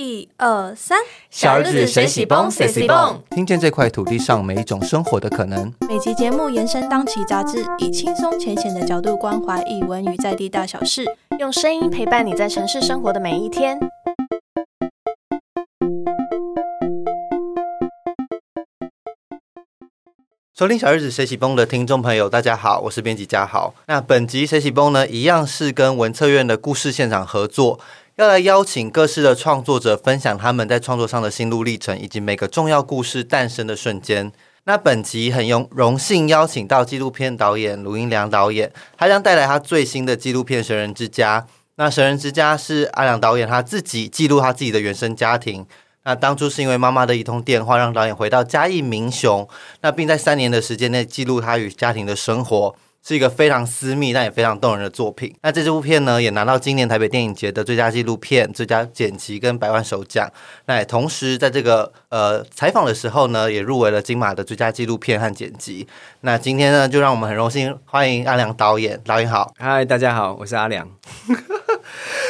一二三，小日子谁喜蹦谁喜蹦，听见这块土地上每一种生活的可能。每集节目延伸当期杂志，以轻松浅显的角度关怀译文与在地大小事，用声音陪伴你在城市生活的每一天。收听小日子谁喜崩的听众朋友，大家好，我是编辑嘉豪。那本集谁喜崩呢，一样是跟文策院的故事现场合作。要来邀请各式的创作者分享他们在创作上的心路历程，以及每个重要故事诞生的瞬间。那本集很荣荣幸邀请到纪录片导演卢英良导演，他将带来他最新的纪录片《神人之家》。那《神人之家》是阿良导演他自己记录他自己的原生家庭。那当初是因为妈妈的一通电话，让导演回到嘉义民雄，那并在三年的时间内记录他与家庭的生活。是一个非常私密但也非常动人的作品。那这部片呢，也拿到今年台北电影节的最佳纪录片、最佳剪辑跟百万首奖。那也同时在这个呃采访的时候呢，也入围了金马的最佳纪录片和剪辑。那今天呢，就让我们很荣幸欢迎阿良导演。导演好，嗨，大家好，我是阿良。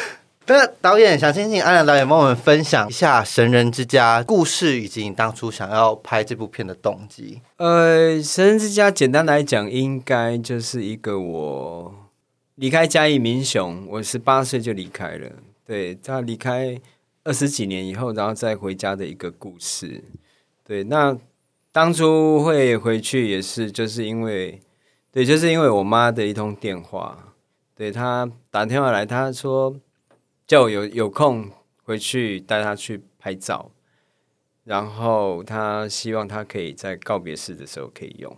那导演想先请安良导演帮我们分享一下《神人之家》故事，以及你当初想要拍这部片的动机。呃，《神人之家》简单来讲，应该就是一个我离开嘉义民雄，我十八岁就离开了，对他离开二十几年以后，然后再回家的一个故事。对，那当初会回去也是就是因为，对，就是因为我妈的一通电话，对他打电话来，他说。就有有空回去带他去拍照，然后他希望他可以在告别式的时候可以用。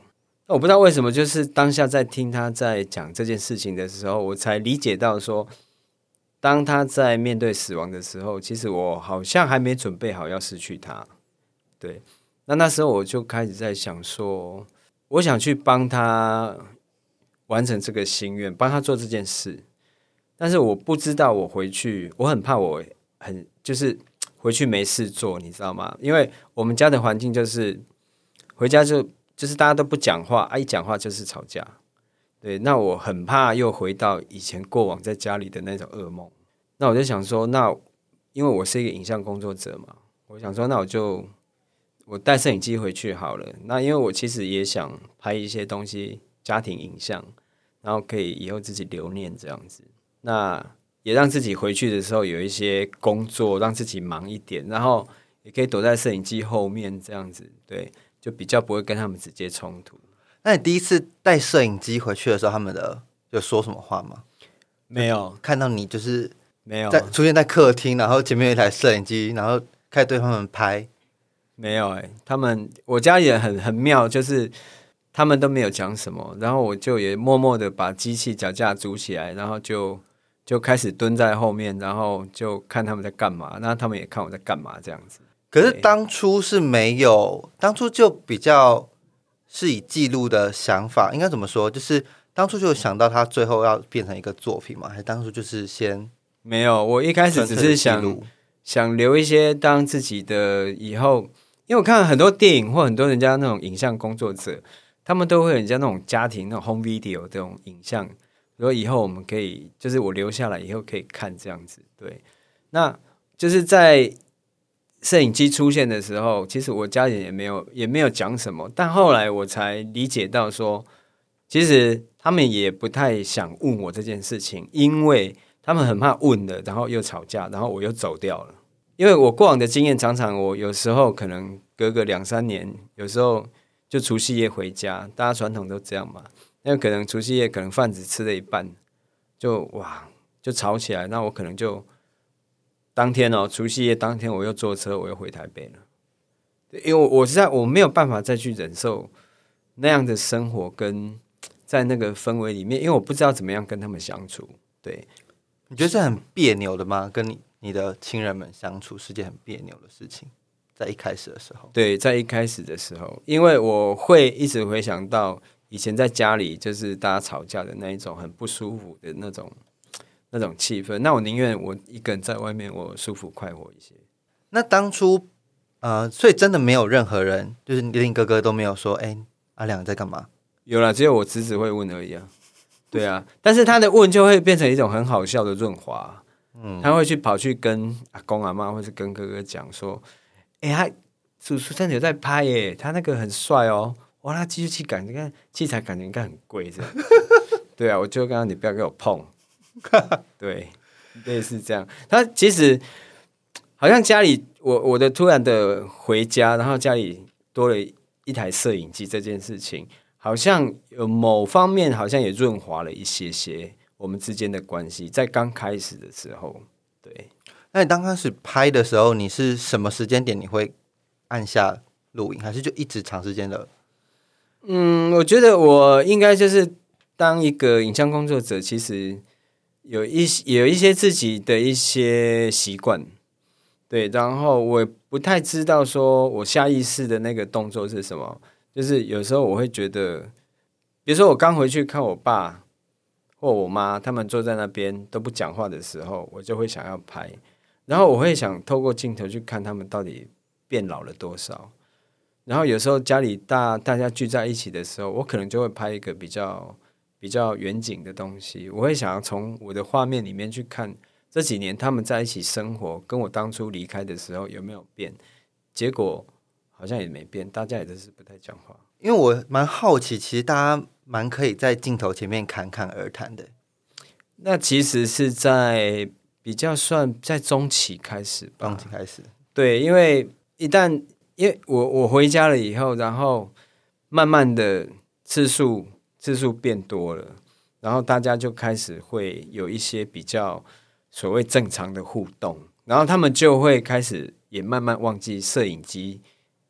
我不知道为什么，就是当下在听他在讲这件事情的时候，我才理解到说，当他在面对死亡的时候，其实我好像还没准备好要失去他。对，那那时候我就开始在想说，我想去帮他完成这个心愿，帮他做这件事。但是我不知道我回去，我很怕我很就是回去没事做，你知道吗？因为我们家的环境就是回家就就是大家都不讲话，啊一讲话就是吵架，对，那我很怕又回到以前过往在家里的那种噩梦。那我就想说，那因为我是一个影像工作者嘛，我想说，那我就我带摄影机回去好了。那因为我其实也想拍一些东西，家庭影像，然后可以以后自己留念这样子。那也让自己回去的时候有一些工作，让自己忙一点，然后也可以躲在摄影机后面这样子，对，就比较不会跟他们直接冲突。那你第一次带摄影机回去的时候，他们的有说什么话吗？没有，看到你就是没有在出现在客厅，然后前面有一台摄影机，然后开始对他们拍。没有哎，他们我家也很很妙，就是他们都没有讲什么，然后我就也默默的把机器脚架组起来，然后就。就开始蹲在后面，然后就看他们在干嘛，那他们也看我在干嘛，这样子。可是当初是没有，当初就比较是以记录的想法，应该怎么说？就是当初就想到他最后要变成一个作品嘛？还是当初就是先没有？我一开始只是想想留一些当自己的以后，因为我看很多电影或很多人家那种影像工作者，他们都会人家那种家庭那种 home video 这种影像。如果以后我们可以，就是我留下来以后可以看这样子，对，那就是在摄影机出现的时候，其实我家人也没有也没有讲什么，但后来我才理解到说，其实他们也不太想问我这件事情，因为他们很怕问了，然后又吵架，然后我又走掉了。因为我过往的经验，常常我有时候可能隔个两三年，有时候就除夕夜回家，大家传统都这样嘛。那可能除夕夜可能饭只吃了一半，就哇就吵起来。那我可能就当天哦，除夕夜当天我又坐车，我又回台北了。因为我实在我没有办法再去忍受那样的生活，跟在那个氛围里面，因为我不知道怎么样跟他们相处。对，你觉得是很别扭的吗？跟你你的亲人们相处是件很别扭的事情，在一开始的时候。对，在一开始的时候，因为我会一直回想到。以前在家里就是大家吵架的那一种很不舒服的那种那种气氛，那我宁愿我一个人在外面，我舒服快活一些。那当初呃，所以真的没有任何人，就是连哥哥都没有说，哎，阿良在干嘛？有了，只有我侄子会问而已啊。对啊，但是他的问就会变成一种很好笑的润滑，嗯，他会去跑去跟阿公阿妈或是跟哥哥讲说，哎，他叔叔真的有在拍耶，他那个很帅哦，哇，他机器感你看器材感觉应该很贵这样，对啊，我就刚刚你不要给我碰，对，类似这样，他其实好像家里我我的突然的回家，然后家里多了一台摄影机这件事情。好像有某方面好像也润滑了一些些我们之间的关系，在刚开始的时候，对。那你刚开始拍的时候，你是什么时间点你会按下录影，还是就一直长时间的？嗯，我觉得我应该就是当一个影像工作者，其实有一些有一些自己的一些习惯，对。然后我不太知道说我下意识的那个动作是什么。就是有时候我会觉得，比如说我刚回去看我爸或我妈，他们坐在那边都不讲话的时候，我就会想要拍，然后我会想透过镜头去看他们到底变老了多少。然后有时候家里大大家聚在一起的时候，我可能就会拍一个比较比较远景的东西，我会想要从我的画面里面去看这几年他们在一起生活，跟我当初离开的时候有没有变。结果。好像也没变，大家也都是不太讲话。因为我蛮好奇，其实大家蛮可以在镜头前面侃侃而谈的。那其实是在比较算在中期开始，中期开始。对，因为一旦因为我我回家了以后，然后慢慢的次数次数变多了，然后大家就开始会有一些比较所谓正常的互动，然后他们就会开始也慢慢忘记摄影机。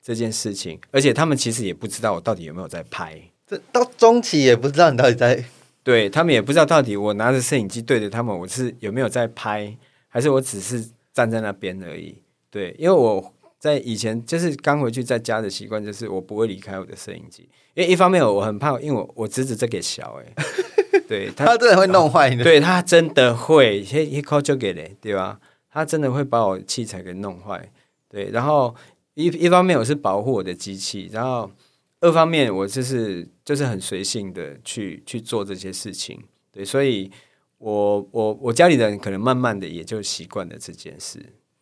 这件事情，而且他们其实也不知道我到底有没有在拍。这到中期也不知道你到底在，对他们也不知道到底我拿着摄影机对着他们，我是有没有在拍，还是我只是站在那边而已。对，因为我在以前就是刚回去在家的习惯，就是我不会离开我的摄影机，因为一方面我很怕，因为我我侄子这给小哎，对他真的会弄坏你，对他真的会一一扣就给嘞，对吧？他真的会把我器材给弄坏，对，然后。一一方面我是保护我的机器，然后二方面我就是就是很随性的去去做这些事情，对，所以我我我家里人可能慢慢的也就习惯了这件事，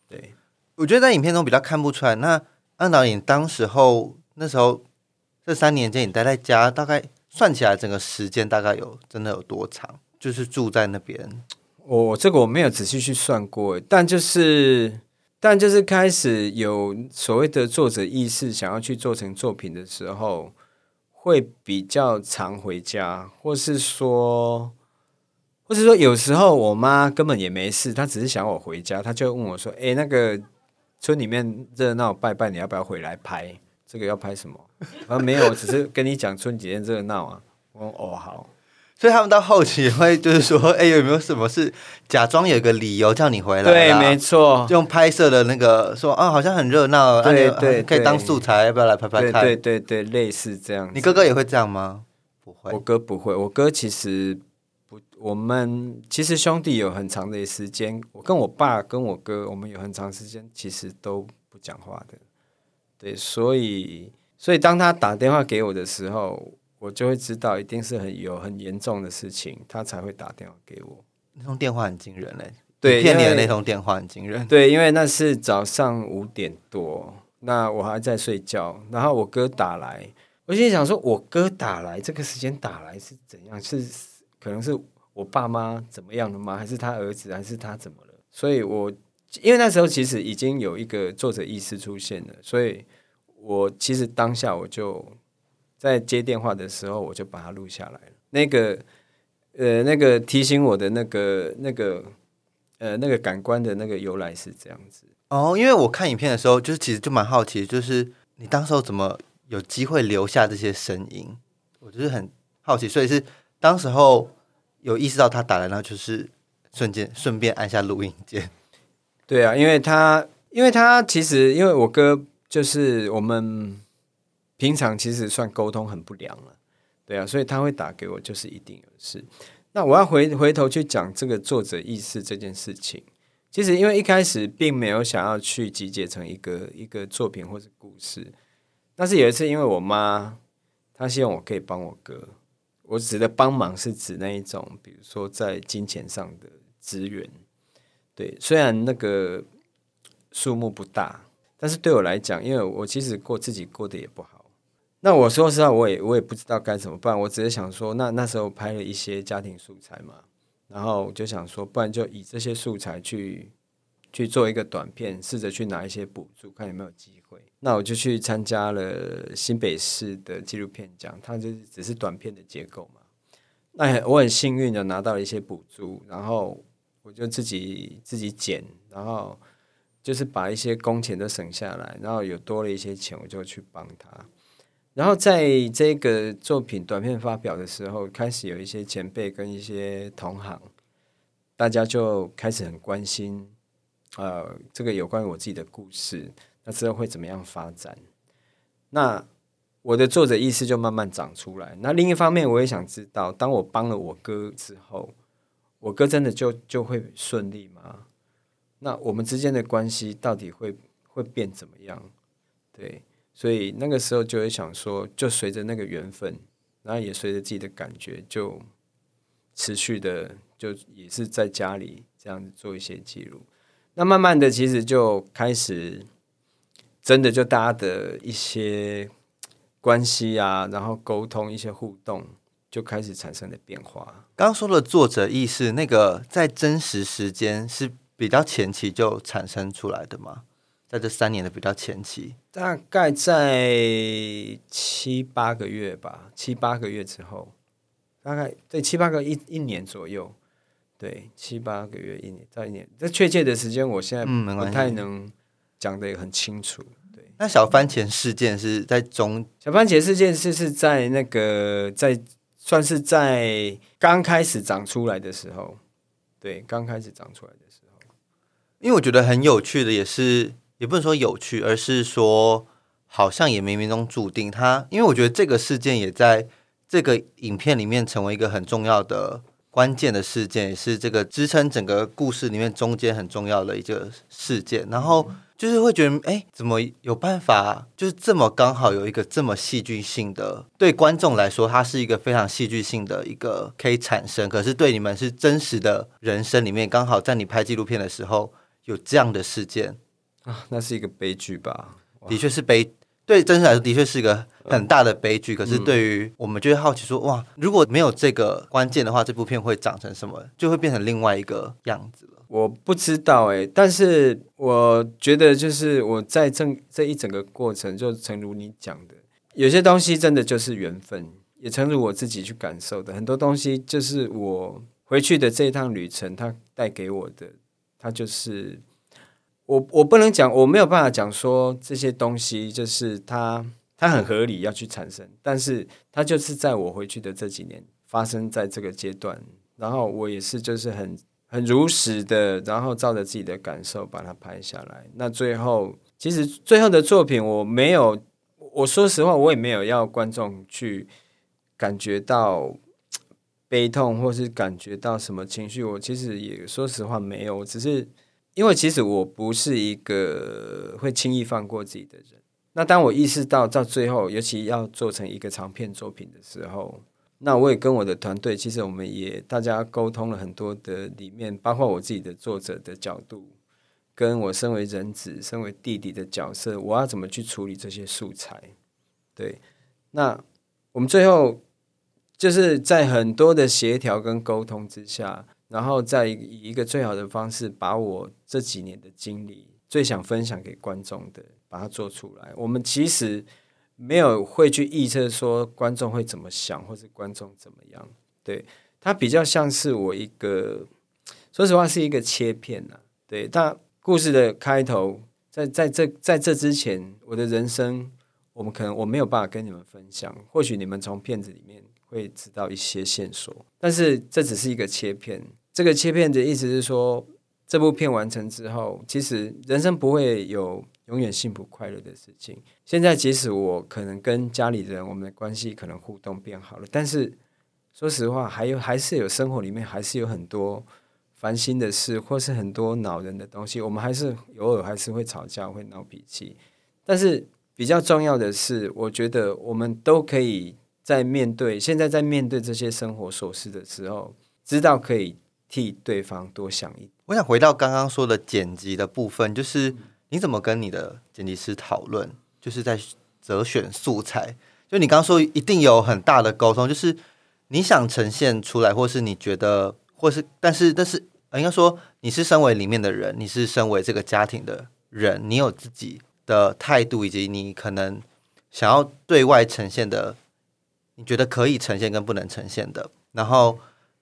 对，我觉得在影片中比较看不出来。那安导演当时候那时候这三年间你待在家，大概算起来整个时间大概有真的有多长？就是住在那边，我这个我没有仔细去算过，但就是。但就是开始有所谓的作者意识，想要去做成作品的时候，会比较常回家，或是说，或是说，有时候我妈根本也没事，她只是想我回家，她就问我说：“哎，那个村里面热闹拜拜，你要不要回来拍？这个要拍什么？”啊：“没有，只是跟你讲春节热闹啊。”我说：“哦，好。”所以他们到后期会就是说，哎，有没有什么事假装有个理由叫你回来？对，没错，用拍摄的那个说啊，好像很热闹，对对，可以当素材，要不要来拍拍看？对对对，类似这样。你哥哥也会这样吗？不会，我哥不会。我哥其实不，我们其实兄弟有很长的时间，我跟我爸跟我哥，我们有很长时间其实都不讲话的。对，所以所以当他打电话给我的时候。我就会知道，一定是很有很严重的事情，他才会打电话给我。那通电话很惊人嘞，对，骗你的那通电话很惊人。对，因为那是早上五点多，那我还在睡觉，然后我哥打来，我心想说，我哥打来这个时间打来是怎样？是可能是我爸妈怎么样了吗？还是他儿子？还是他怎么了？所以，我因为那时候其实已经有一个作者意识出现了，所以我其实当下我就。在接电话的时候，我就把它录下来了。那个，呃，那个提醒我的那个、那个，呃，那个感官的那个由来是这样子。哦，因为我看影片的时候，就是其实就蛮好奇，就是你当时候怎么有机会留下这些声音？我就是很好奇，所以是当时候有意识到他打来，然后就是瞬间顺便按下录音键。对啊，因为他，因为他其实，因为我哥就是我们。平常其实算沟通很不良了，对啊，所以他会打给我，就是一定有事。那我要回回头去讲这个作者意识这件事情。其实因为一开始并没有想要去集结成一个一个作品或者故事，但是有一次，因为我妈她希望我可以帮我哥，我指的帮忙是指那一种，比如说在金钱上的资源。对，虽然那个数目不大，但是对我来讲，因为我其实过自己过得也不好。那我说实话，我也我也不知道该怎么办。我只是想说，那那时候拍了一些家庭素材嘛，然后就想说，不然就以这些素材去去做一个短片，试着去拿一些补助，看有没有机会。那我就去参加了新北市的纪录片奖，它就只是短片的结构嘛。那我很幸运的拿到了一些补助，然后我就自己自己剪，然后就是把一些工钱都省下来，然后有多了一些钱，我就去帮他。然后在这个作品短片发表的时候，开始有一些前辈跟一些同行，大家就开始很关心，呃，这个有关于我自己的故事，那之后会怎么样发展？那我的作者意识就慢慢长出来。那另一方面，我也想知道，当我帮了我哥之后，我哥真的就就会顺利吗？那我们之间的关系到底会会变怎么样？对。所以那个时候就会想说，就随着那个缘分，然后也随着自己的感觉，就持续的就也是在家里这样子做一些记录。那慢慢的，其实就开始真的就大家的一些关系啊，然后沟通一些互动，就开始产生了变化。刚刚说的作者意识，那个在真实时间是比较前期就产生出来的吗？在这三年的比较前期，大概在七八个月吧，七八个月之后，大概在七八个一一年左右，对七八个月一年到一年，这确切的时间我现在不太能讲的很清楚。对，那小番茄事件是在中，小番茄事件是是在那个在算是在刚开始长出来的时候，对，刚开始长出来的时候，因为我觉得很有趣的也是。也不能说有趣，而是说好像也冥冥中注定它。因为我觉得这个事件也在这个影片里面成为一个很重要的关键的事件，也是这个支撑整个故事里面中间很重要的一个事件。然后就是会觉得，哎，怎么有办法，就是这么刚好有一个这么戏剧性的，对观众来说，它是一个非常戏剧性的一个可以产生。可是对你们是真实的人生里面，刚好在你拍纪录片的时候有这样的事件。啊，那是一个悲剧吧？的确是悲，对真实来说的确是一个很大的悲剧。可是对于我们就会好奇说，哇，如果没有这个关键的话，这部片会长成什么？就会变成另外一个样子了。我不知道哎，但是我觉得就是我在这这一整个过程，就诚如你讲的，有些东西真的就是缘分，也诚如我自己去感受的，很多东西就是我回去的这一趟旅程，它带给我的，它就是。我我不能讲，我没有办法讲说这些东西就是它它很合理要去产生，但是它就是在我回去的这几年发生在这个阶段，然后我也是就是很很如实的，然后照着自己的感受把它拍下来。那最后其实最后的作品我没有，我说实话我也没有要观众去感觉到悲痛或是感觉到什么情绪，我其实也说实话没有，只是。因为其实我不是一个会轻易放过自己的人。那当我意识到到最后，尤其要做成一个长片作品的时候，那我也跟我的团队，其实我们也大家沟通了很多的里面，包括我自己的作者的角度，跟我身为人子、身为弟弟的角色，我要怎么去处理这些素材？对，那我们最后就是在很多的协调跟沟通之下。然后再以一个最好的方式，把我这几年的经历最想分享给观众的，把它做出来。我们其实没有会去预测说观众会怎么想，或者观众怎么样。对，它比较像是我一个，说实话是一个切片呐。对，但故事的开头，在在这在这之前，我的人生，我们可能我没有办法跟你们分享。或许你们从片子里面会知道一些线索，但是这只是一个切片。这个切片的意思是说，这部片完成之后，其实人生不会有永远幸福快乐的事情。现在即使我可能跟家里人我们的关系可能互动变好了，但是说实话，还有还是有生活里面还是有很多烦心的事，或是很多恼人的东西。我们还是偶尔还是会吵架，会闹脾气。但是比较重要的是，我觉得我们都可以在面对现在在面对这些生活琐事的时候，知道可以。替对方多想一我想回到刚刚说的剪辑的部分，就是你怎么跟你的剪辑师讨论，就是在择选素材。就你刚刚说，一定有很大的沟通，就是你想呈现出来，或是你觉得，或是但是但是，应该说你是身为里面的人，你是身为这个家庭的人，你有自己的态度，以及你可能想要对外呈现的，你觉得可以呈现跟不能呈现的。然后，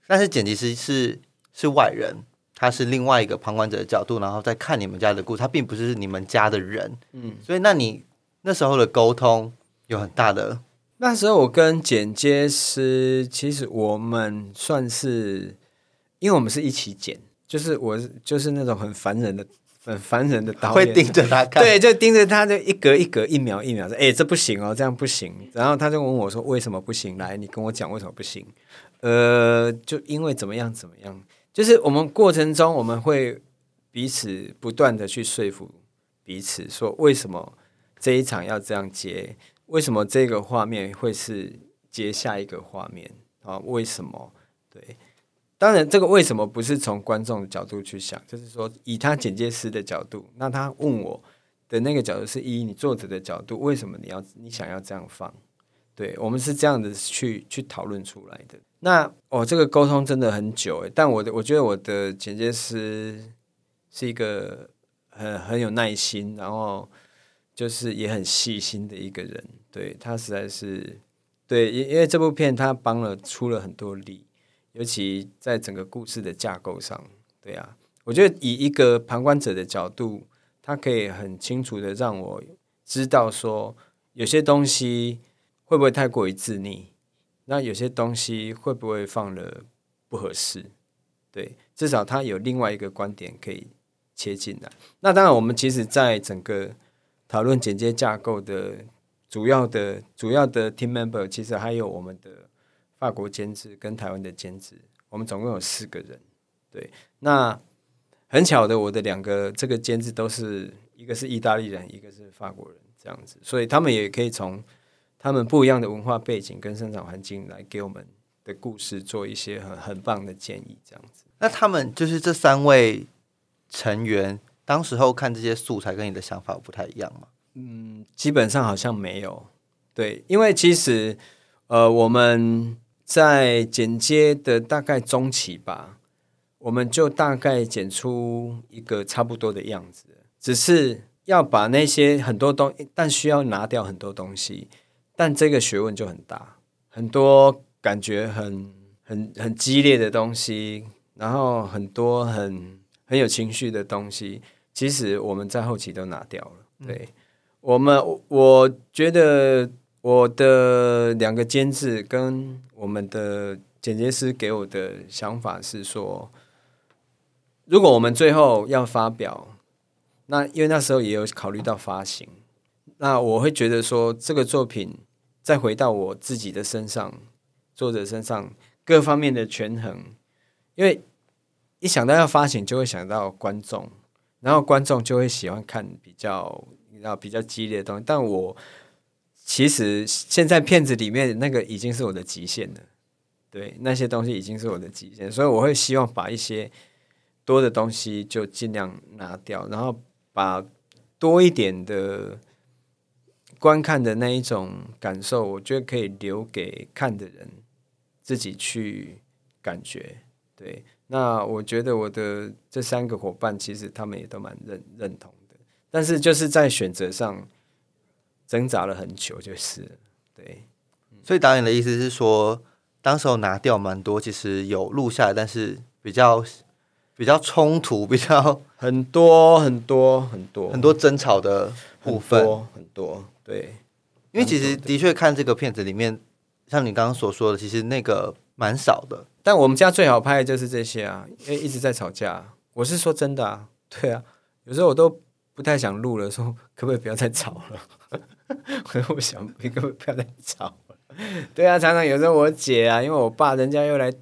但是剪辑师是是外人，他是另外一个旁观者的角度，然后再看你们家的故事，他并不是你们家的人，嗯，所以那你那时候的沟通。有很大的。那时候我跟剪接师，其实我们算是，因为我们是一起剪，就是我就是那种很烦人的、很烦人的导演，会盯着他看，对，就盯着他，就一格一格、一秒一秒说：“哎，这不行哦，这样不行。”然后他就问我说：“为什么不行？来，你跟我讲为什么不行？”呃，就因为怎么样怎么样，就是我们过程中我们会彼此不断的去说服彼此，说为什么这一场要这样接。为什么这个画面会是接下一个画面啊？为什么？对，当然这个为什么不是从观众的角度去想，就是说以他剪接师的角度，那他问我的那个角度是以你作者的角度，为什么你要你想要这样放？对我们是这样的去去讨论出来的。那哦，这个沟通真的很久诶，但我的我觉得我的剪接师是一个很很有耐心，然后。就是也很细心的一个人，对他实在是对，因因为这部片他帮了出了很多力，尤其在整个故事的架构上，对啊，我觉得以一个旁观者的角度，他可以很清楚的让我知道说，有些东西会不会太过于自溺，那有些东西会不会放了不合适，对，至少他有另外一个观点可以切进来。那当然，我们其实在整个讨论剪接架构的主要的主要的 team member，其实还有我们的法国监制跟台湾的监制，我们总共有四个人。对，那很巧的，我的两个这个监制都是一个是意大利人，一个是法国人，这样子，所以他们也可以从他们不一样的文化背景跟生长环境来给我们的故事做一些很很棒的建议，这样子。那他们就是这三位成员。当时候看这些素材跟你的想法不太一样吗？嗯，基本上好像没有。对，因为其实呃，我们在剪接的大概中期吧，我们就大概剪出一个差不多的样子，只是要把那些很多东，但需要拿掉很多东西，但这个学问就很大，很多感觉很很很激烈的东西，然后很多很很有情绪的东西。其实我们在后期都拿掉了。对我们，我觉得我的两个监制跟我们的剪接师给我的想法是说，如果我们最后要发表，那因为那时候也有考虑到发行，那我会觉得说，这个作品再回到我自己的身上，作者身上各方面的权衡，因为一想到要发行，就会想到观众。然后观众就会喜欢看比较，你知道比较激烈的东西。但我其实现在片子里面那个已经是我的极限了，对那些东西已经是我的极限，所以我会希望把一些多的东西就尽量拿掉，然后把多一点的观看的那一种感受，我觉得可以留给看的人自己去感觉，对。那我觉得我的这三个伙伴其实他们也都蛮认认同的，但是就是在选择上挣扎了很久，就是对。所以导演的意思是说，当时候拿掉蛮多，其实有录下来，但是比较比较冲突，比较很多很多很多。很多争吵的部分，很多对。因为其实的确看这个片子里面，像你刚刚所说的，其实那个蛮少的。但我们家最好拍的就是这些啊，因为一直在吵架。我是说真的啊，对啊，有时候我都不太想录了，说 可不可以不要再吵了？我我想，你可不可以不要再吵了？对啊，常常有时候我姐啊，因为我爸人家又来，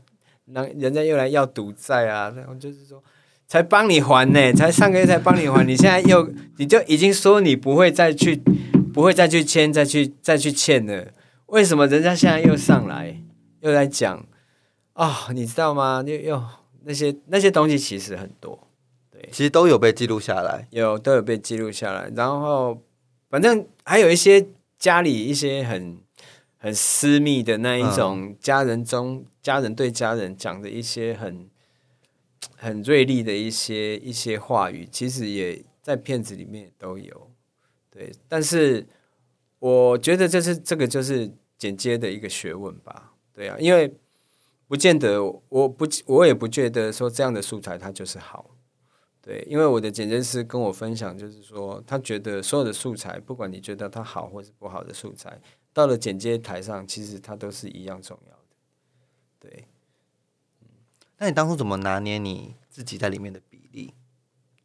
人人家又来要赌债啊，然后就是说才帮你还呢，才上个月才帮你还，你现在又你就已经说你不会再去，不会再去签，再去再去欠了，为什么人家现在又上来又来讲？哦，你知道吗？又又那些那些东西其实很多，对，其实都有被记录下来。有都有被记录下来。然后反正还有一些家里一些很很私密的那一种家人中，家人对家人讲的一些很很锐利的一些一些话语，其实也在片子里面都有。对，但是我觉得这是这个就是剪接的一个学问吧。对啊，因为不见得，我不我也不觉得说这样的素材它就是好。对，因为我的剪接师跟我分享，就是说他觉得所有的素材，不管你觉得它好或是不好的素材，到了剪接台上，其实它都是一样重要的。对，那你当初怎么拿捏你自己在里面的比例？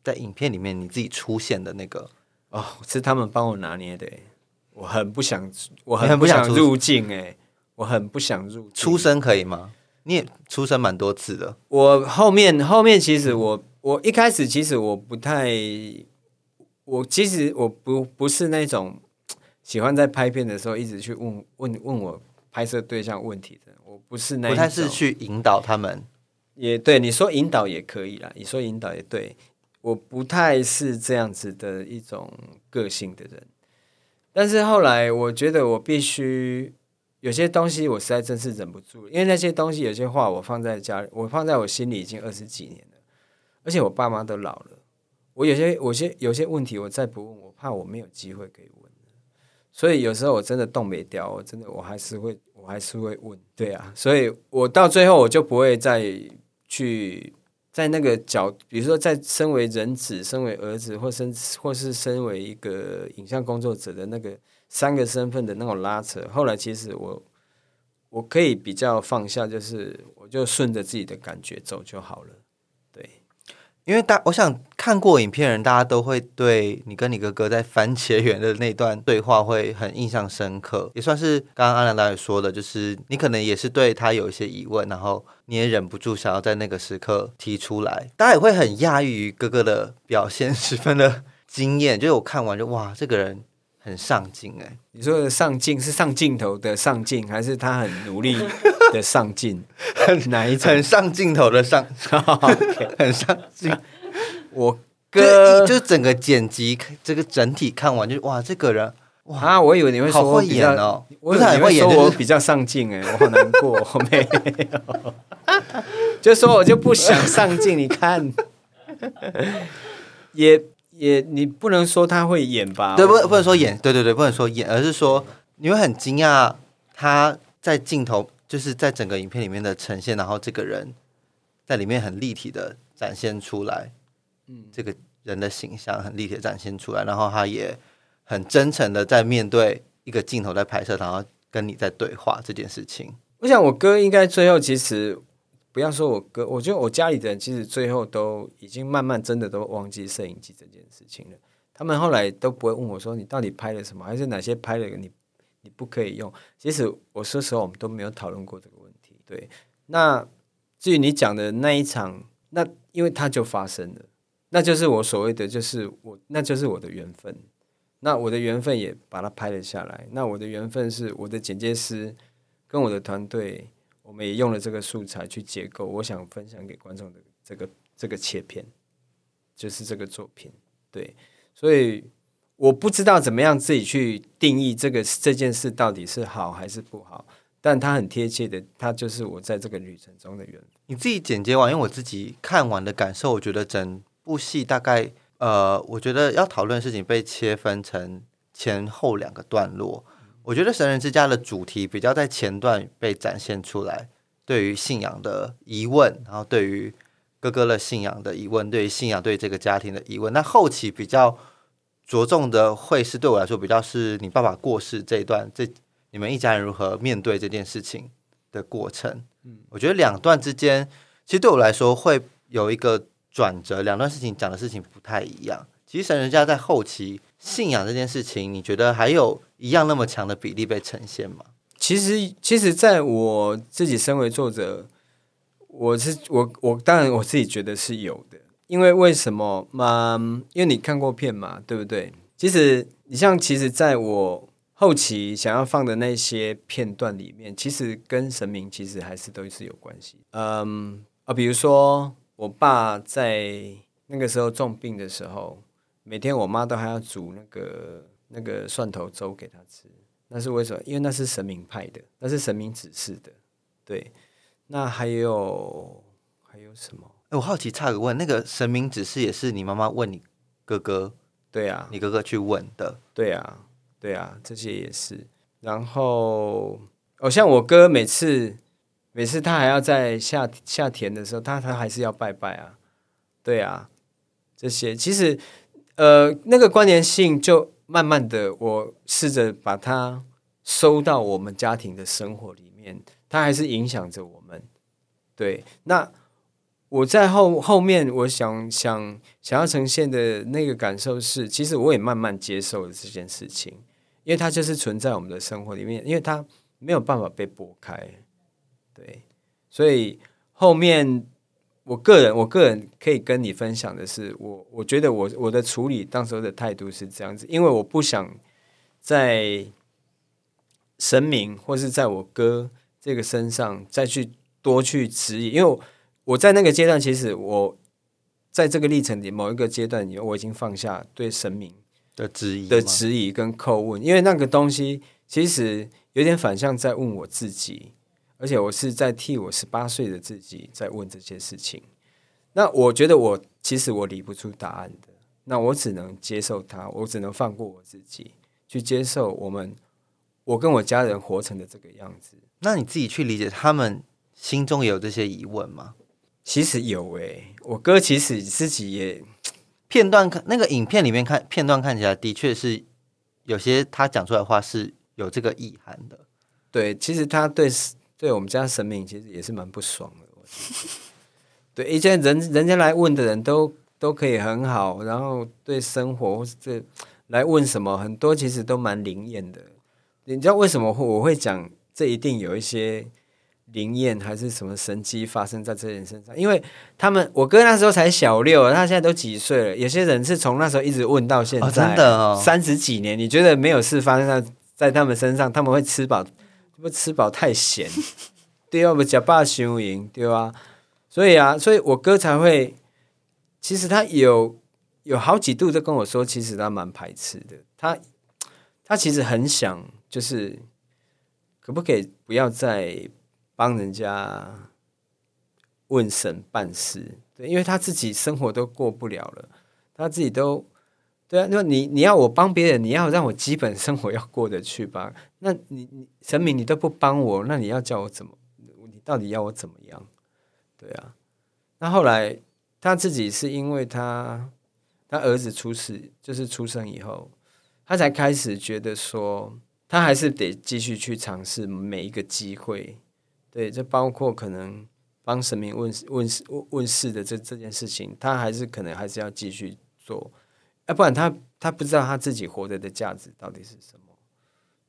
在影片里面你自己出现的那个哦，是他们帮我拿捏的欸，我很不想，我很很不不想入境哎，我很不想入出生可以吗？你也出生蛮多次的，我后面后面其实我我一开始其实我不太，我其实我不不是那种喜欢在拍片的时候一直去问问问我拍摄对象问题的，我不是那一不太是去引导他们。也对你说引导也可以啦，你说引导也对，我不太是这样子的一种个性的人，但是后来我觉得我必须有些东西我实在真是忍不住，因为那些东西有些话我放在家里，我放在我心里已经二十几年了，而且我爸妈都老了，我有些有些有些问题我再不问，我怕我没有机会可以问。所以有时候我真的动没掉，我真的我还是会我还是会问，对啊，所以我到最后我就不会再去在那个角，比如说在身为人子、身为儿子，或身或是身为一个影像工作者的那个三个身份的那种拉扯。后来其实我我可以比较放下，就是我就顺着自己的感觉走就好了。因为大，我想看过影片的人，大家都会对你跟你哥哥在番茄园的那段对话会很印象深刻，也算是刚刚阿良导演说的，就是你可能也是对他有一些疑问，然后你也忍不住想要在那个时刻提出来，大家也会很讶异于哥哥的表现，十分的惊艳，就是我看完就哇，这个人很上镜哎，你说的上镜是上镜头的上镜，还是他很努力的上镜？哪一种？很上镜头的上 很上镜。我就哥一就整个剪辑这个整体看完，就是哇，这个人啊，我以为你会说好会我比较演哦，我是你会说我比较上镜哎，我好难过，我没有，就说我就不想上镜。你看，也也你不能说他会演吧？对，不不能说演，对对对，不能说演，而是说你会很惊讶他在镜头，就是在整个影片里面的呈现，然后这个人在里面很立体的展现出来，嗯，这个人的形象很立体的展现出来，然后他也很真诚的在面对一个镜头在拍摄，然后跟你在对话这件事情。我想我哥应该最后其实不要说我哥，我觉得我家里的人其实最后都已经慢慢真的都忘记摄影机这件事情了。他们后来都不会问我说你到底拍了什么，还是哪些拍了你你不可以用。其实我说实话，我们都没有讨论过这个问题。对，那至于你讲的那一场，那因为它就发生了，那就是我所谓的，就是我那就是我的缘分。那我的缘分也把它拍了下来。那我的缘分是我的剪接师跟我的团队，我们也用了这个素材去结构我想分享给观众的这个这个切片，就是这个作品。对，所以我不知道怎么样自己去定义这个这件事到底是好还是不好，但它很贴切的，它就是我在这个旅程中的缘。你自己剪接完，因为我自己看完的感受，我觉得整部戏大概呃，我觉得要讨论的事情被切分成前后两个段落。我觉得《神人之家》的主题比较在前段被展现出来，对于信仰的疑问，然后对于哥哥的信仰的疑问，对于信仰对这个家庭的疑问。那后期比较着重的会是对我来说比较是你爸爸过世这一段，这你们一家人如何面对这件事情的过程。嗯我觉得两段之间，其实对我来说会有一个转折，两段事情讲的事情不太一样。其实神人家在后期信仰这件事情，你觉得还有一样那么强的比例被呈现吗？其实，其实，在我自己身为作者，我是我我当然我自己觉得是有的，因为为什么嘛？因为你看过片嘛，对不对？其实你像，其实在我后期想要放的那些片段里面，其实跟神明其实还是都是有关系。嗯啊，比如说我爸在那个时候重病的时候，每天我妈都还要煮那个那个蒜头粥给他吃。那是为什么？因为那是神明派的，那是神明指示的。对，那还有还有什么？哎，我好奇，差个问，那个神明指示也是你妈妈问你哥哥？对啊，你哥哥去问的。对啊，对啊，这些也是。然后，哦，像我哥每次每次他还要在下下田的时候，他他还是要拜拜啊。对啊，这些其实呃，那个关联性就。慢慢的，我试着把它收到我们家庭的生活里面，它还是影响着我们。对，那我在后后面，我想想想要呈现的那个感受是，其实我也慢慢接受了这件事情，因为它就是存在我们的生活里面，因为它没有办法被拨开。对，所以后面。我个人，我个人可以跟你分享的是，我我觉得我我的处理当时候的态度是这样子，因为我不想在神明或是在我哥这个身上再去多去质疑，因为在那个阶段，其实我在这个历程里某一个阶段里，我已经放下对神明的质疑的质疑跟叩问，因为那个东西其实有点反向在问我自己。而且我是在替我十八岁的自己在问这些事情，那我觉得我其实我理不出答案的，那我只能接受它，我只能放过我自己，去接受我们我跟我家人活成的这个样子。那你自己去理解他们心中有这些疑问吗？其实有诶，我哥其实自己也片段看那个影片里面看片段看起来的确是有些他讲出来的话是有这个意涵的。对，其实他对。对我们家神明其实也是蛮不爽的。对，一些人人家来问的人都都可以很好，然后对生活或是这来问什么，很多其实都蛮灵验的。你知道为什么我会讲这一定有一些灵验还是什么神迹发生在这人身上？因为他们我哥那时候才小六，他现在都几岁了？有些人是从那时候一直问到现在，真的三十几年。你觉得没有事发生在在他们身上，他们会吃饱？不吃饱太咸，对啊，不吃饱伤营，对吧？所以啊，所以我哥才会，其实他有有好几度都跟我说，其实他蛮排斥的。他他其实很想，就是可不可以不要再帮人家问神办事？对，因为他自己生活都过不了了，他自己都。对啊，那你你要我帮别人，你要让我基本生活要过得去吧？那你你神明你都不帮我，那你要叫我怎么？你到底要我怎么样？对啊，那后来他自己是因为他他儿子出事，就是出生以后，他才开始觉得说，他还是得继续去尝试每一个机会。对，这包括可能帮神明问问事问事的这这件事情，他还是可能还是要继续做。要不然他他不知道他自己活着的价值到底是什么，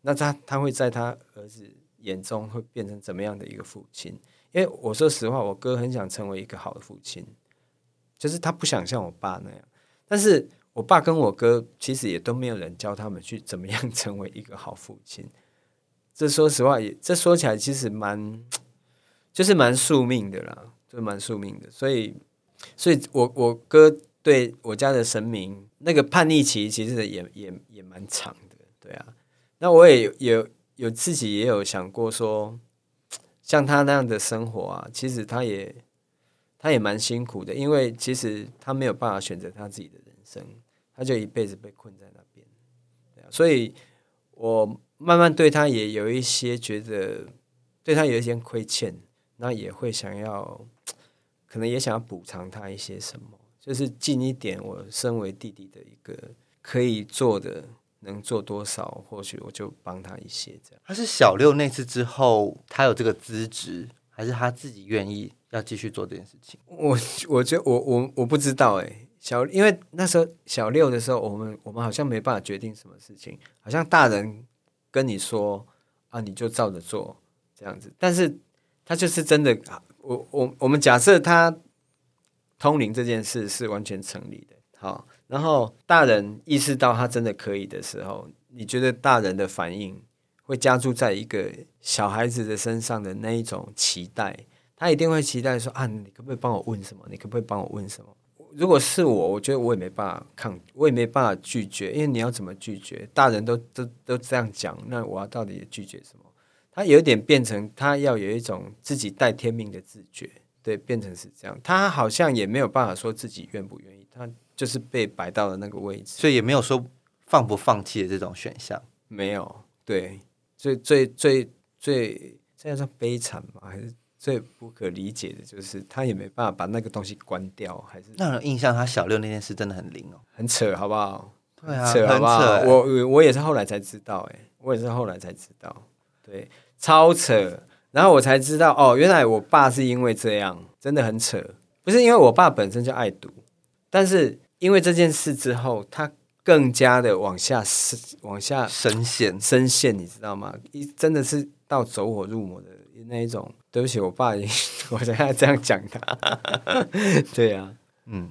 那他他会在他儿子眼中会变成怎么样的一个父亲？因为我说实话，我哥很想成为一个好的父亲，就是他不想像我爸那样。但是我爸跟我哥其实也都没有人教他们去怎么样 成为一个好父亲。这说实话也，这说起来其实蛮就是蛮宿命的啦，就蛮宿命的。所以，所以我我哥。对我家的神明，那个叛逆期其实也也也蛮长的，对啊。那我也有有自己也有想过说，像他那样的生活啊，其实他也他也蛮辛苦的，因为其实他没有办法选择他自己的人生，他就一辈子被困在那边，对啊。所以我慢慢对他也有一些觉得对他有一些亏欠，那也会想要，可能也想要补偿他一些什么。就是尽一点我身为弟弟的一个可以做的，能做多少，或许我就帮他一些。这样，他是小六那次之后，他有这个资质，还是他自己愿意要继续做这件事情？我我觉得我我我不知道哎，小因为那时候小六的时候，我们我们好像没办法决定什么事情，好像大人跟你说啊，你就照着做这样子。但是他就是真的，我我我们假设他。通灵这件事是完全成立的。好，然后大人意识到他真的可以的时候，你觉得大人的反应会加注在一个小孩子的身上的那一种期待，他一定会期待说啊，你可不可以帮我问什么？你可不可以帮我问什么？如果是我，我觉得我也没办法抗，我也没办法拒绝，因为你要怎么拒绝？大人都都都这样讲，那我要到底拒绝什么？他有点变成他要有一种自己带天命的自觉，对，变成是这样。他好像也没有办法说自己愿不愿意，他就是被摆到了那个位置，所以也没有说放不放弃的这种选项。没有，对，最最最最这样算悲惨吗？还是最不可理解的就是他也没办法把那个东西关掉，还是让人印象他小六那件事真的很灵哦。很扯，好不好？对啊，扯好不好？很扯欸我我也是后来才知道、哎，我也是后来才知道，对，超扯。然后我才知道，哦，原来我爸是因为这样，真的很扯。不是因为我爸本身就爱赌，但是因为这件事之后，他更加的往下深往下深陷。深陷，你知道吗？一真的是到走火入魔的那一种。对不起，我爸已经，我现在这样讲他。对啊，嗯，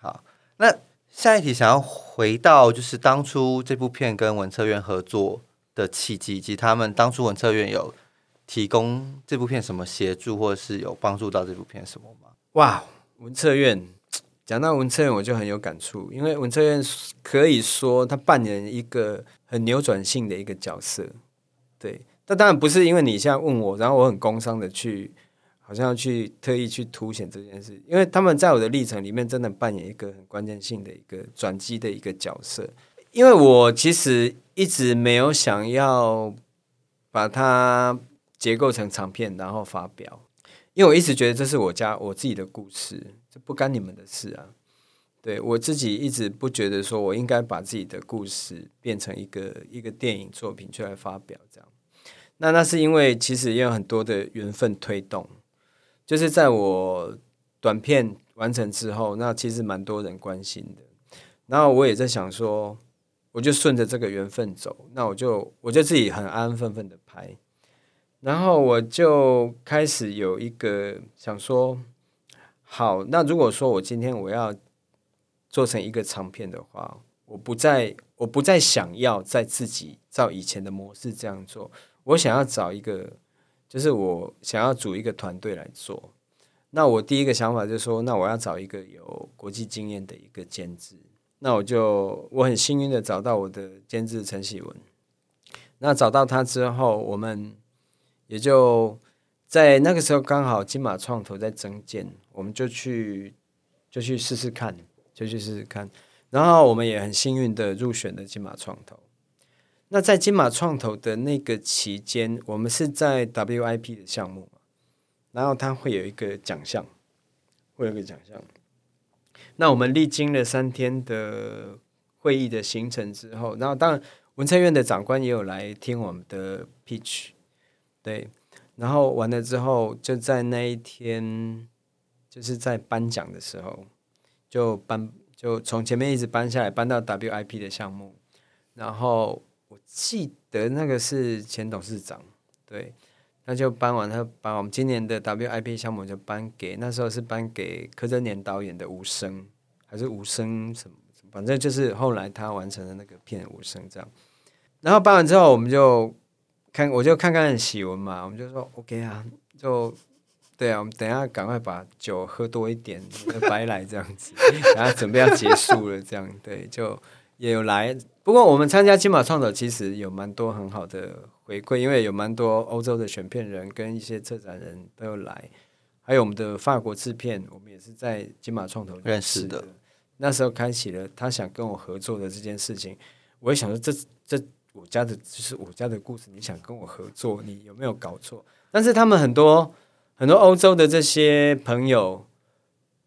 好那下一题想要回到就是当初这部片跟文策院合作的契机，以及他们当初文策院有提供这部片什么协助，或者是有帮助到这部片什么吗？哇，文策院，讲到文策院我就很有感触，因为文策院可以说他扮演一个很扭转性的一个角色。对，但当然不是因为你现在问我，然后我很工伤的去，好像要去特意去凸显这件事，因为他们在我的历程里面真的扮演一个很关键性的一个转机的一个角色。因为我其实一直没有想要把它结构成长片，然后发表，因为我一直觉得这是我家我自己的故事，这不干你们的事啊。对我自己一直不觉得说我应该把自己的故事变成一个一个电影作品出来发表这样。那那是因为其实也有很多的缘分推动，就是在我短片完成之后，那其实蛮多人关心的。然后我也在想说，我就顺着这个缘分走，那我就我就自己很安安分分的拍。然后我就开始有一个想说，好，那如果说我今天我要做成一个长片的话，我不再我不再想要在自己照以前的模式这样做，我想要找一个，就是我想要组一个团队来做。那我第一个想法就是说，那我要找一个有国际经验的一个监制。那我就我很幸运的找到我的监制陈喜文。那找到他之后，我们也就在那个时候刚好金马创投在增建，我们就去就去试试看，就去试试看。然后我们也很幸运的入选了金马创投。那在金马创投的那个期间，我们是在 WIP 的项目，然后它会有一个奖项，会有一个奖项。那我们历经了三天的会议的行程之后，然后当然文策院的长官也有来听我们的 pitch，对，然后完了之后，就在那一天，就是在颁奖的时候，就颁就从前面一直颁下来，颁到 WIP 的项目，然后我记得那个是前董事长，对，那就搬完，他把我们今年的 WIP 项目就颁给那时候是颁给柯震年导演的《无声》，还是《无声》什么，反正就是后来他完成的那个片《无声》这样。然后颁完之后，我们就看，我就看看喜文嘛，我们就说 OK 啊，就对啊，我们等一下赶快把酒喝多一点，白来这样子，然后准备要结束了，这样对，就也有来。不过我们参加金马创投其实有蛮多很好的回馈，因为有蛮多欧洲的选片人跟一些策展人都有来，还有我们的法国制片，我们也是在金马创投认识的的。那时候开启了他想跟我合作的这件事情，我也想说这这我家的就是我家的故事，你想跟我合作，你有没有搞错？但是他们很多很多欧洲的这些朋友，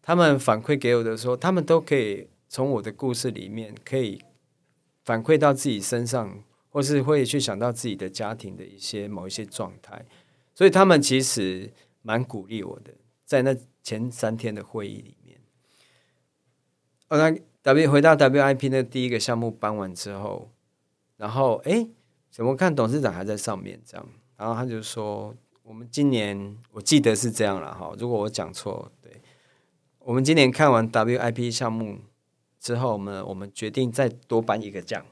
他们反馈给我的说，他们都可以从我的故事里面可以反馈到自己身上，或是会去想到自己的家庭的一些某一些状态，所以他们其实蛮鼓励我的，在那前三天的会议里面。哦，那 W 回到 WIP 那第一个项目搬完之后，然后诶，怎么看董事长还在上面这样？然后他就说，我们今年我记得是这样了哈，如果我讲错，对，我们今年看完 WIP 项目之后呢，我们决定再多颁一个奖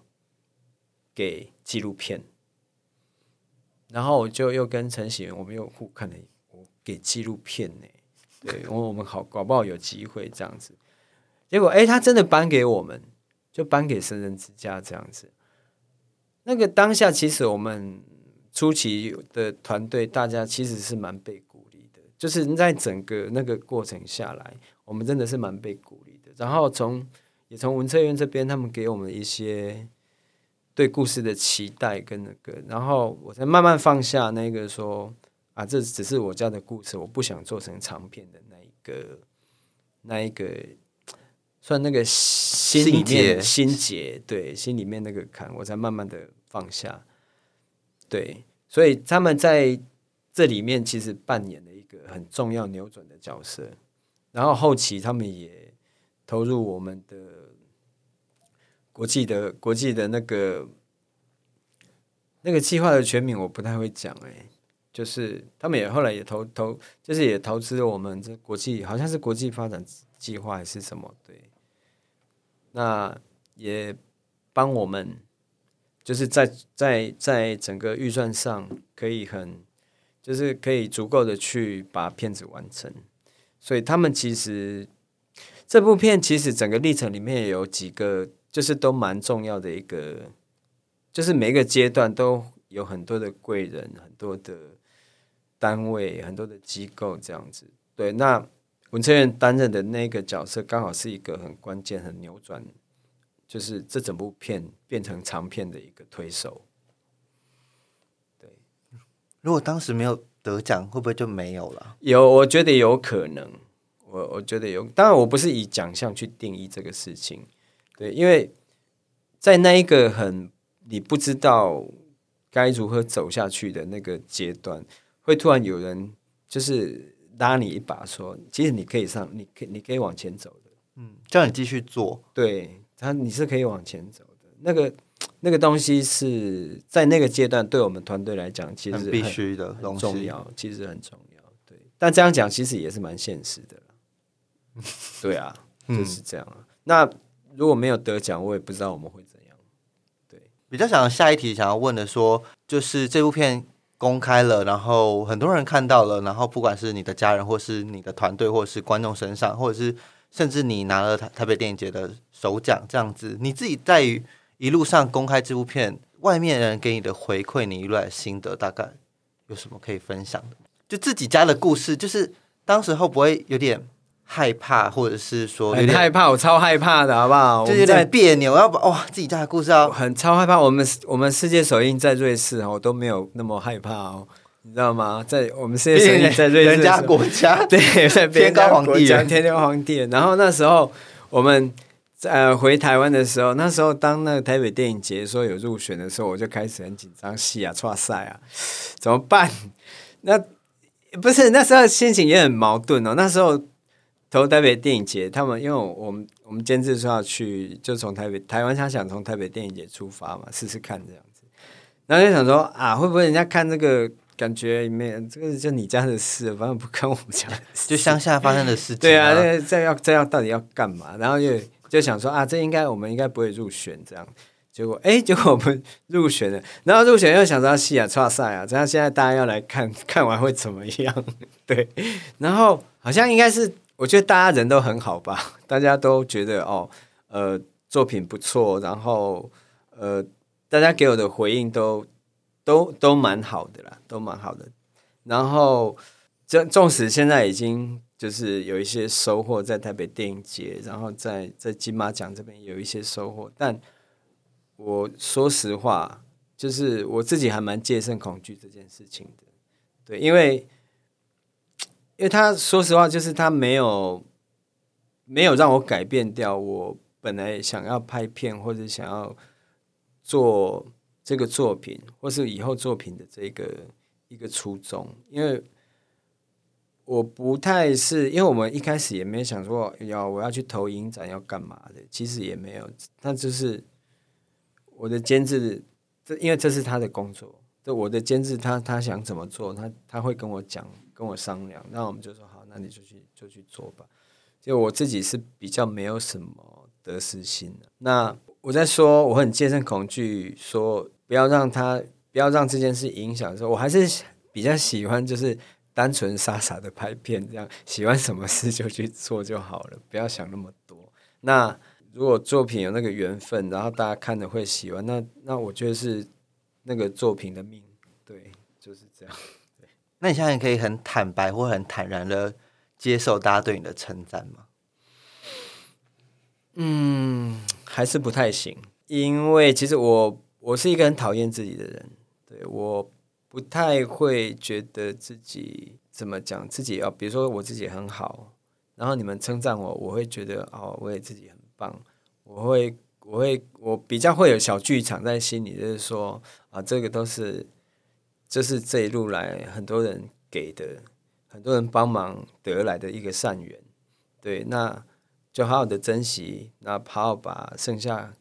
给纪录片。然后我就又跟陈喜元，我们又互看了，我给纪录片呢、对，我我们好搞不好有机会这样子。结果哎，他真的颁给我们，就颁给神人之家这样子。那个当下，其实我们初期的团队，大家其实是蛮被鼓励的，就是在整个那个过程下来，我们真的是蛮被鼓励的。然后从也从文策院这边，他们给我们一些对故事的期待跟那个，然后我才慢慢放下那个说啊，这只是我家的故事，我不想做成长片的那一个那一个。算那个心里面心结，对心里面那个坎，我才慢慢的放下。对，所以他们在这里面其实扮演了一个很重要扭转的角色。然后后期他们也投入我们的国际的国际的那个那个计划的全名，我不太会讲哎，就是他们也后来也投投，就是也投资了我们这国际，好像是国际发展计划还是什么，对。那也帮我们，就是在在在整个预算上可以很，就是可以足够的去把片子完成。所以他们其实这部片其实整个历程里面有几个，就是都蛮重要的一个，就是每一个阶段都有很多的贵人、很多的单位、很多的机构这样子。对，那。文策院担任的那个角色，刚好是一个很关键、很扭转，就是这整部片变成长片的一个推手。对，如果当时没有得奖，会不会就没有了？有，我觉得有可能。我我觉得有，当然我不是以奖项去定义这个事情。对，因为在那一个很你不知道该如何走下去的那个阶段，会突然有人就是。拉你一把，说其实你可以上，你可你可以往前走的，嗯，叫你继续做。对他，你是可以往前走的。那个那个东西是在那个阶段，对我们团队来讲，其实必须的，很重要，其实很重要。对，但这样讲其实也是蛮现实的。对啊，就是这样啊。那如果没有得奖，我也不知道我们会怎样。对，比较想下一题想要问的说，就是这部片。公开了，然后很多人看到了，然后不管是你的家人，或是你的团队，或是观众身上，或者是甚至你拿了台台北电影节的首奖，这样子，你自己在于一路上公开这部片，外面人给你的回馈，你一路来心得，大概有什么可以分享的？就自己家的故事，就是当时会不会有点？害怕，或者是说很害怕，我超害怕的，好不好？就有点别扭，要不哇，自己家的故事要很超害怕。我们我们世界首映在瑞士哦，都没有那么害怕哦，你知道吗？在我们世界首映在瑞士，人家国家 对，在天高皇帝，天高皇帝。然后那时候我们呃回台湾的时候，那时候当那个台北电影节说有入选的时候，我就开始很紧张，戏啊，哇塞啊，怎么办？那不是那时候心情也很矛盾哦，那时候。投台北电影节，他们因为我们我们监制说要去，就从台北台湾，他想从台北电影节出发嘛，试试看这样子。然后就想说啊，会不会人家看这个感觉里面，这个就你家的事，反正不看我们家的事，就乡下发生的事情。对啊，这要这要到底要干嘛？然后就就想说啊，这应该我们应该不会入选这样。结果哎，结果我们 入选了，然后入选又想到戏啊，差赛啊，这样现在大家要来看 看完会怎么样？对，然后好像应该是。我觉得大家人都很好吧，大家都觉得哦，呃，作品不错，然后呃，大家给我的回应都都都蛮好的啦，都蛮好的。然后，这纵使现在已经就是有一些收获在台北电影节，然后在在金马奖这边有一些收获，但我说实话，就是我自己还蛮戒慎恐惧这件事情的，对，因为。因为他说实话，就是他没有没有让我改变掉我本来想要拍片或者想要做这个作品，或是以后作品的这个一个初衷。因为我不太是，因为我们一开始也没想说要我要去投影展要干嘛的，其实也没有。那就是我的监制，这因为这是他的工作。这我的监制，他他想怎么做，他他会跟我讲。跟我商量，那我们就说好，那你就去就去做吧。就我自己是比较没有什么得失心的。那我在说我很戒慎恐惧，说不要让他不要让这件事影响的时候，我还是比较喜欢就是单纯傻傻的拍片，这样喜欢什么事就去做就好了，不要想那么多。那如果作品有那个缘分，然后大家看了会喜欢，那那我觉得是那个作品的命，对，就是这样。那你现在可以很坦白或很坦然的接受大家对你的称赞吗？嗯，还是不太行，因为其实我我是一个很讨厌自己的人，对我不太会觉得自己怎么讲自己要，比如说我自己很好，然后你们称赞我，我会觉得哦，我也自己很棒，我会我会我比较会有小剧场在心里，就是说啊，这个都是这是这一路来很多人给的，很多人帮忙得来的一个善缘，对那。就好好的珍惜，那好好把剩下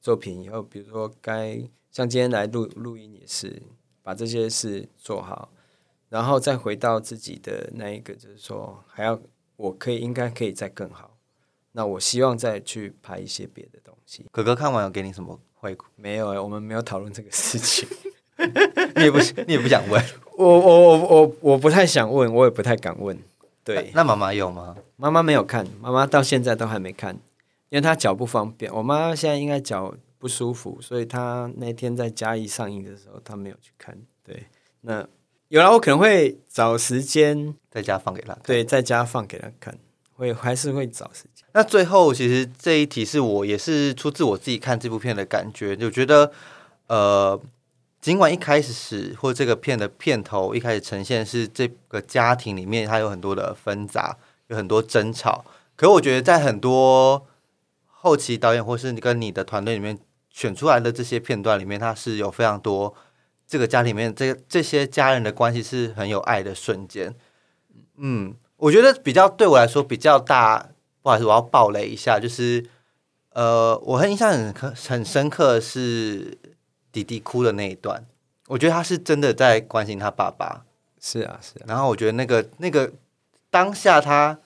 作品以后，比如说该像今天来录录音也是，把这些事做好，然后再回到自己的那一个，就是说还要我可以应该可以再更好。那我希望再去拍一些别的东西。哥哥看完有给你什么回馈？没有哎，我们没有讨论这个事情。你也不你也不想问？我我我我我不太想问，我也不太敢问。对，那妈妈有吗？妈妈没有看，妈妈到现在都还没看，因为她脚不方便。我妈现在应该脚不舒服，所以她那天在嘉义上映的时候，她没有去看。对，那有了，我可能会找时间在家放给她。对，在家放给她看，会还是会找时间。那最后，其实这一题是我也是出自我自己看这部片的感觉，就觉得呃。尽管一开始或这个片的片头一开始呈现是这个家庭里面它有很多的纷杂，有很多争吵，可我觉得在很多后期导演或是你跟你的团队里面选出来的这些片段里面，它是有非常多这个家里面这这些家人的关系是很有爱的瞬间。嗯，我觉得比较对我来说比较大，不好意思，我要爆雷一下，就是呃，我很印象很很深刻是。弟弟哭的那一段，我觉得他是真的在关心他爸爸。是啊，是。然后我觉得那个那个当下他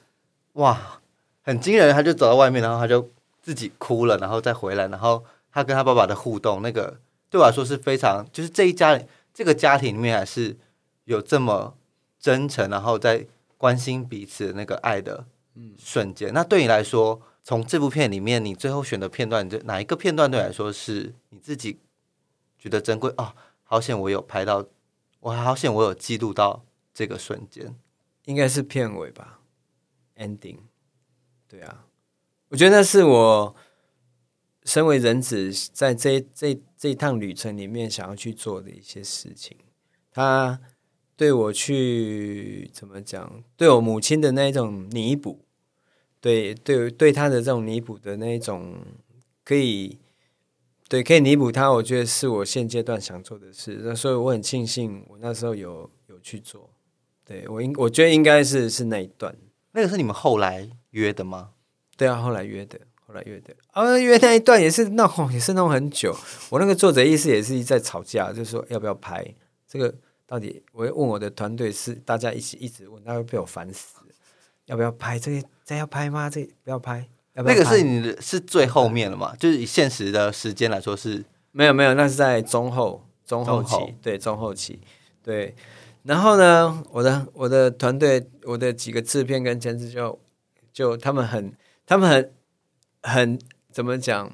哇，很惊人，他就走到外面，然后他就自己哭了，然后再回来，然后他跟他爸爸的互动，那个对我来说是非常，就是这一家这个家庭里面还是有这么真诚，然后在关心彼此的那个爱的瞬间。那对你来说，从这部片里面你最后选的片段，就哪一个片段对来说是你自己？觉得珍贵啊！好险我有拍到，我还好险我有记录到这个瞬间，应该是片尾吧，ending。对啊，我觉得那是我身为人子在这这这趟旅程里面想要去做的一些事情。他对我去怎么讲？对我母亲的那一种弥补，对对对他的这种弥补的那一种可以。对，可以弥补他，我觉得是我现阶段想做的事。那所以我很庆幸，我那时候有有去做。对我应，我觉得应该是是那一段。那个是你们后来约的吗？对啊，后来约的，后来约的。啊，约那一段也是弄，也是弄很久。我那个作者意思也是一在吵架，就是说要不要拍这个？到底我问我的团队是大家一起一直问，他会被我烦死。要不要拍这个？再要拍吗？这不要拍。那个是你的是最后面了嘛？就是以现实的时间来说是没有没有，那是在中后中后期，对中后期，对。然后呢，我的我的团队，我的几个制片跟监制就就他们很他们很很怎么讲，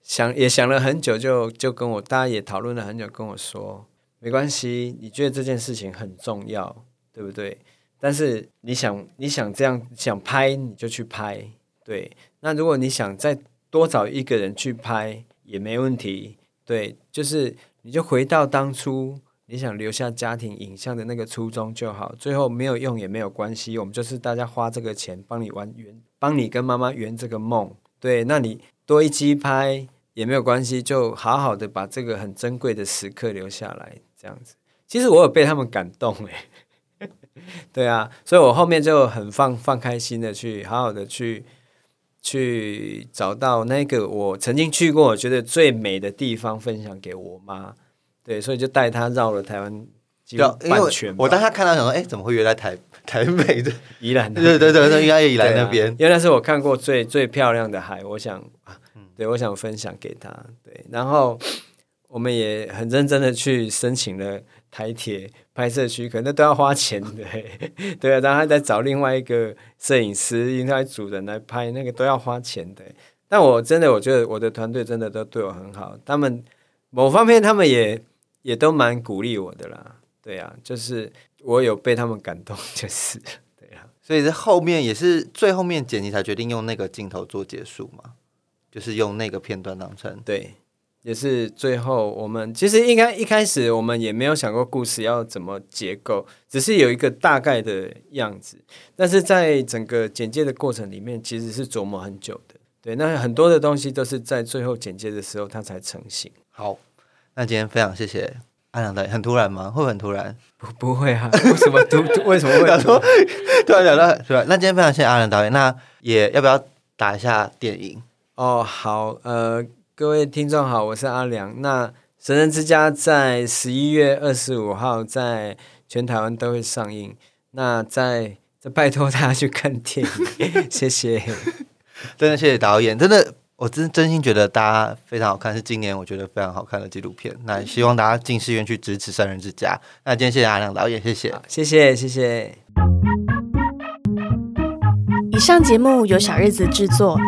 想也想了很久，就就跟我大家也讨论了很久，跟我说没关系，你觉得这件事情很重要，对不对？但是你想你想这样想拍，你就去拍，对。那如果你想再多找一个人去拍也没问题，对，就是你就回到当初你想留下家庭影像的那个初衷就好。最后没有用也没有关系，我们就是大家花这个钱帮你完圆，帮你跟妈妈圆这个梦。对，那你多一机拍也没有关系，就好好的把这个很珍贵的时刻留下来，这样子。其实我有被他们感动诶，对啊，所以我后面就很放放开心的去好好的去。去找到那个我曾经去过我觉得最美的地方，分享给我妈。对，所以就带她绕了台湾几半圈。我当下看到想说，哎，怎么会约在台台北的宜兰？对对对，应该宜兰那边。因为那是我看过最最漂亮的海，我想啊，对我想分享给她。对，然后我们也很认真的去申请了台铁拍摄许可，那都要花钱的，对啊，然后还在找另外一个摄影师、另外主人来拍，那个都要花钱的。但我真的，我觉得我的团队真的都对我很好，他们某方面他们也也都蛮鼓励我的啦。对啊，就是我有被他们感动，就是 对啊。所以在后面也是最后面剪辑才决定用那个镜头做结束嘛，就是用那个片段当成对。也是最后，我们其实应该一开始我们也没有想过故事要怎么结构，只是有一个大概的样子。但是在整个简介的过程里面，其实是琢磨很久的。对，那很多的东西都是在最后简介的时候它才成型。好，那今天非常谢谢阿良导演，很突然吗？会很突然？不不会啊？为什么突？为什么会突？突然讲到对吧？那今天非常谢谢阿良导演，那也要不要打一下电影？哦，好，呃。各位听众好，我是阿良。那《神人之家》在十一月二十五号在全台湾都会上映。那再再拜托大家去看电影，谢谢。真的谢谢导演，真的，我真真心觉得大家非常好看，是今年我觉得非常好看的纪录片。那希望大家进戏院去支持《神人之家》。那今天谢谢阿良导演，谢谢，谢谢，谢谢。以上节目由小日子制作。